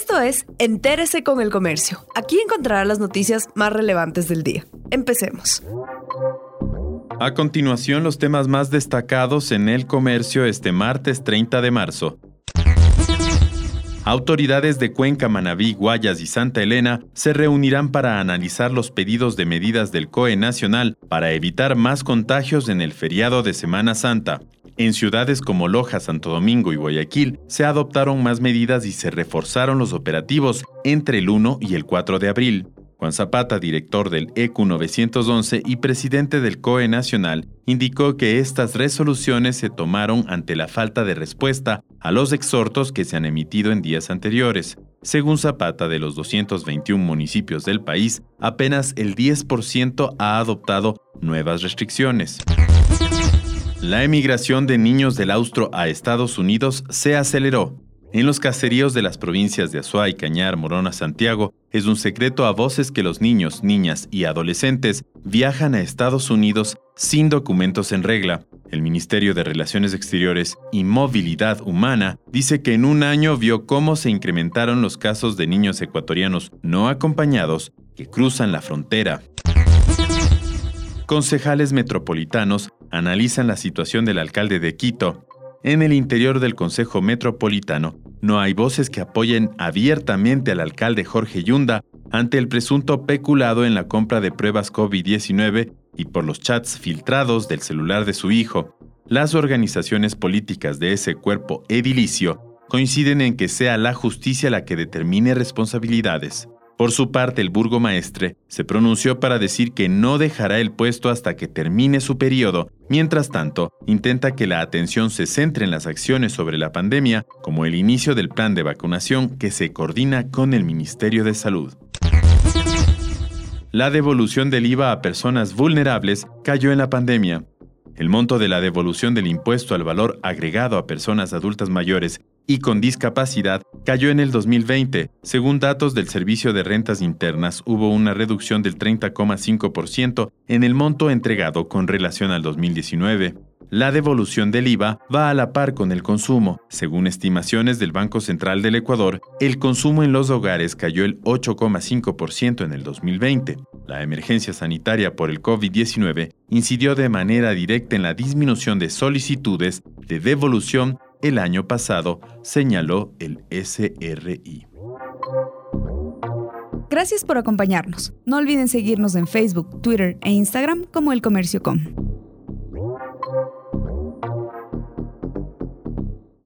Esto es Entérese con el Comercio. Aquí encontrará las noticias más relevantes del día. Empecemos. A continuación, los temas más destacados en el comercio este martes 30 de marzo. Autoridades de Cuenca, Manabí, Guayas y Santa Elena se reunirán para analizar los pedidos de medidas del COE Nacional para evitar más contagios en el feriado de Semana Santa. En ciudades como Loja, Santo Domingo y Guayaquil se adoptaron más medidas y se reforzaron los operativos entre el 1 y el 4 de abril. Juan Zapata, director del EQ 911 y presidente del COE Nacional, indicó que estas resoluciones se tomaron ante la falta de respuesta a los exhortos que se han emitido en días anteriores. Según Zapata, de los 221 municipios del país, apenas el 10% ha adoptado nuevas restricciones. La emigración de niños del Austro a Estados Unidos se aceleró. En los caseríos de las provincias de Azuay, Cañar, Morona, Santiago, es un secreto a voces que los niños, niñas y adolescentes viajan a Estados Unidos sin documentos en regla. El Ministerio de Relaciones Exteriores y Movilidad Humana dice que en un año vio cómo se incrementaron los casos de niños ecuatorianos no acompañados que cruzan la frontera. Concejales metropolitanos analizan la situación del alcalde de Quito. En el interior del Consejo Metropolitano no hay voces que apoyen abiertamente al alcalde Jorge Yunda ante el presunto peculado en la compra de pruebas COVID-19 y por los chats filtrados del celular de su hijo. Las organizaciones políticas de ese cuerpo edilicio coinciden en que sea la justicia la que determine responsabilidades. Por su parte, el burgomaestre se pronunció para decir que no dejará el puesto hasta que termine su periodo. Mientras tanto, intenta que la atención se centre en las acciones sobre la pandemia, como el inicio del plan de vacunación que se coordina con el Ministerio de Salud. La devolución del IVA a personas vulnerables cayó en la pandemia. El monto de la devolución del impuesto al valor agregado a personas adultas mayores y con discapacidad cayó en el 2020. Según datos del Servicio de Rentas Internas, hubo una reducción del 30,5% en el monto entregado con relación al 2019. La devolución del IVA va a la par con el consumo. Según estimaciones del Banco Central del Ecuador, el consumo en los hogares cayó el 8,5% en el 2020. La emergencia sanitaria por el COVID-19 incidió de manera directa en la disminución de solicitudes de devolución el año pasado, señaló el SRI. Gracias por acompañarnos. No olviden seguirnos en Facebook, Twitter e Instagram como El Comercio Com.